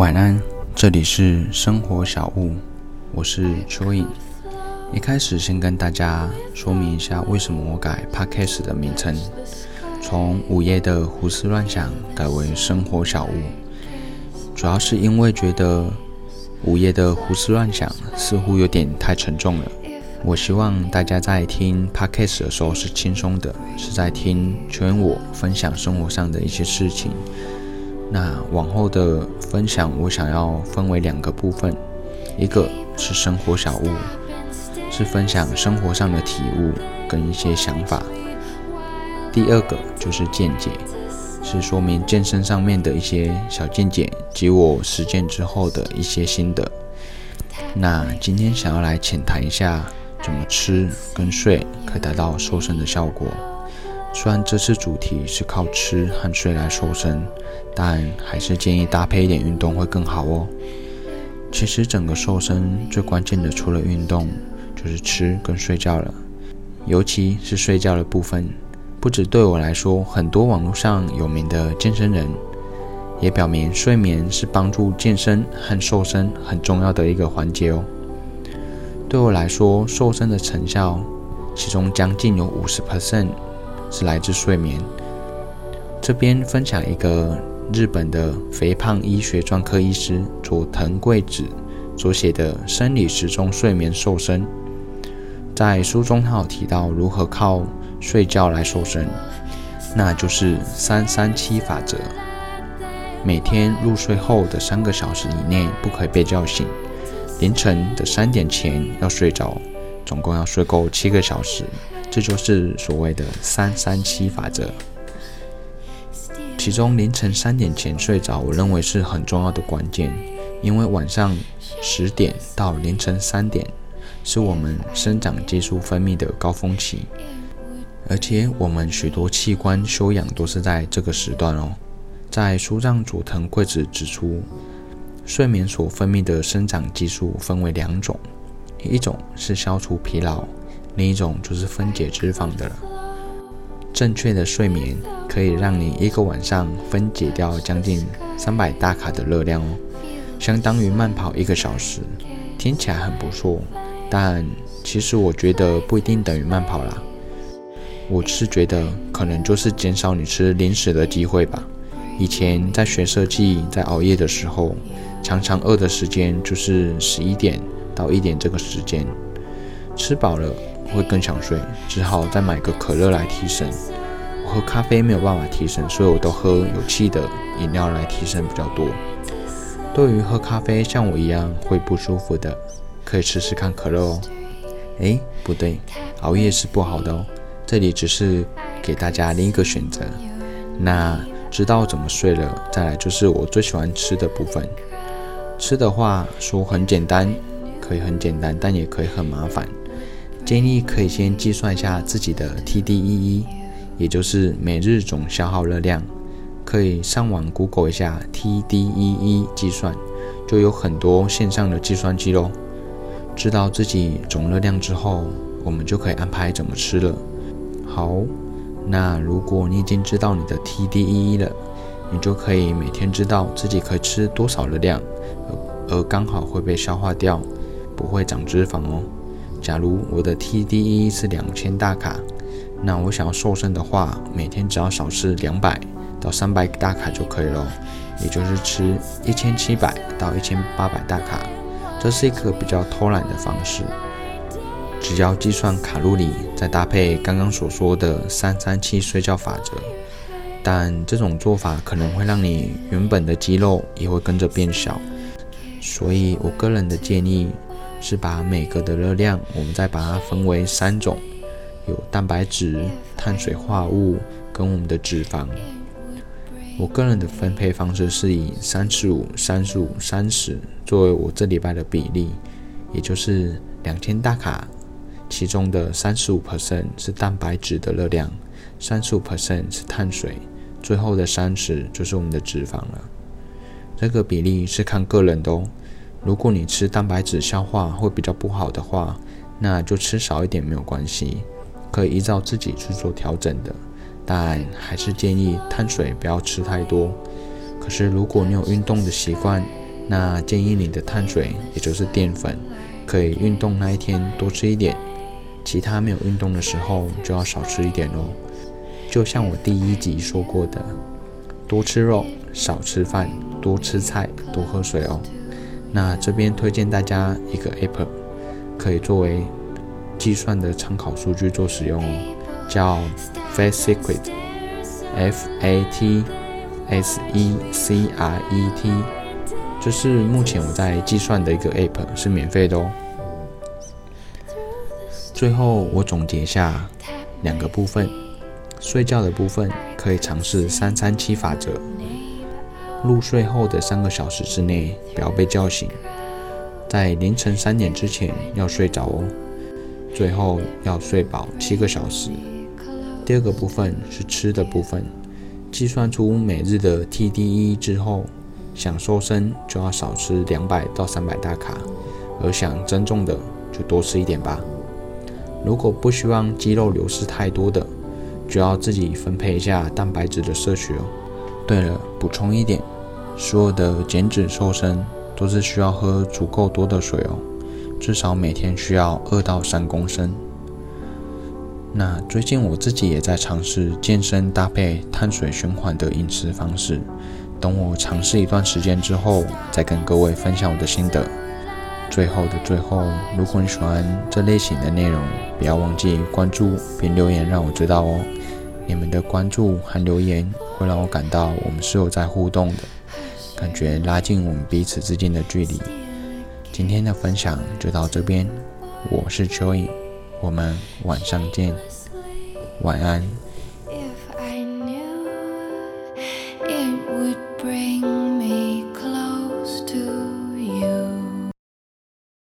晚安，这里是生活小屋，我是蚯蚓。一开始先跟大家说明一下，为什么我改 Podcast 的名称，从午夜的胡思乱想改为生活小屋，主要是因为觉得午夜的胡思乱想似乎有点太沉重了。我希望大家在听 Podcast 的时候是轻松的，是在听蚯蚓我分享生活上的一些事情。那往后的分享，我想要分为两个部分，一个是生活小物，是分享生活上的体悟跟一些想法；第二个就是见解，是说明健身上面的一些小见解及我实践之后的一些心得。那今天想要来浅谈一下，怎么吃跟睡可以达到瘦身的效果。虽然这次主题是靠吃和睡来瘦身，但还是建议搭配一点运动会更好哦。其实整个瘦身最关键的，除了运动，就是吃跟睡觉了。尤其是睡觉的部分，不止对我来说，很多网络上有名的健身人也表明，睡眠是帮助健身和瘦身很重要的一个环节哦。对我来说，瘦身的成效，其中将近有五十 percent。是来自睡眠。这边分享一个日本的肥胖医学专科医师佐藤贵子所写的《生理时钟睡眠瘦身》。在书中，他有提到如何靠睡觉来瘦身，那就是三三七法则。每天入睡后的三个小时以内不可以被叫醒，凌晨的三点前要睡着，总共要睡够七个小时。这就是所谓的三三七法则。其中凌晨三点前睡着，我认为是很重要的关键，因为晚上十点到凌晨三点是我们生长激素分泌的高峰期，而且我们许多器官休养都是在这个时段哦。在书上，佐藤贵子指出，睡眠所分泌的生长激素分为两种，一种是消除疲劳。另一种就是分解脂肪的了。正确的睡眠可以让你一个晚上分解掉将近三百大卡的热量哦，相当于慢跑一个小时。听起来很不错，但其实我觉得不一定等于慢跑啦。我是觉得可能就是减少你吃零食的机会吧。以前在学设计，在熬夜的时候，常常饿的时间就是十一点到一点这个时间，吃饱了。会更想睡，只好再买个可乐来提神。我喝咖啡没有办法提神，所以我都喝有气的饮料来提神比较多。对于喝咖啡像我一样会不舒服的，可以试试看可乐哦。诶，不对，熬夜是不好的哦。这里只是给大家另一个选择。那知道怎么睡了，再来就是我最喜欢吃的部分。吃的话说很简单，可以很简单，但也可以很麻烦。建议可以先计算一下自己的 TDEE，也就是每日总消耗热量。可以上网 Google 一下 TDEE 计算，就有很多线上的计算机喽。知道自己总热量之后，我们就可以安排怎么吃了。好，那如果你已经知道你的 TDEE 了，你就可以每天知道自己可以吃多少热量，而刚好会被消化掉，不会长脂肪哦。假如我的 TDE 是两千大卡，那我想要瘦身的话，每天只要少吃两百到三百大卡就可以了，也就是吃一千七百到一千八百大卡，这是一个比较偷懒的方式。只要计算卡路里，再搭配刚刚所说的三三七睡觉法则，但这种做法可能会让你原本的肌肉也会跟着变小，所以我个人的建议。是把每个的热量，我们再把它分为三种，有蛋白质、碳水化合物跟我们的脂肪。我个人的分配方式是以三十五、三十五、三十作为我这礼拜的比例，也就是两千大卡，其中的三十五 percent 是蛋白质的热量，三十五 percent 是碳水，最后的三十就是我们的脂肪了。这个比例是看个人的哦。如果你吃蛋白质消化会比较不好的话，那就吃少一点没有关系，可以依照自己去做调整的。但还是建议碳水不要吃太多。可是如果你有运动的习惯，那建议你的碳水，也就是淀粉，可以运动那一天多吃一点，其他没有运动的时候就要少吃一点喽。就像我第一集说过的，多吃肉，少吃饭，多吃菜，多喝水哦。那这边推荐大家一个 app，可以作为计算的参考数据做使用哦，叫 Fat Secret，F A T S E C R E T。这是目前我在计算的一个 App，是免费的哦。最后我总结下两个部分：睡觉的部分可以尝试三三七法则，入睡后的三个小时之内不要被叫醒，在凌晨三点之前要睡着哦。最后要睡饱七个小时。第二个部分是吃的部分，计算出每日的 TDE 之后。想瘦身就要少吃两百到三百大卡，而想增重的就多吃一点吧。如果不希望肌肉流失太多的，就要自己分配一下蛋白质的摄取哦。对了，补充一点，所有的减脂瘦身都是需要喝足够多的水哦，至少每天需要二到三公升。那最近我自己也在尝试健身搭配碳水循环的饮食方式。等我尝试一段时间之后，再跟各位分享我的心得。最后的最后，如果你喜欢这类型的内容，不要忘记关注并留言让我知道哦。你们的关注和留言会让我感到我们是有在互动的，感觉拉近我们彼此之间的距离。今天的分享就到这边，我是秋意，我们晚上见，晚安。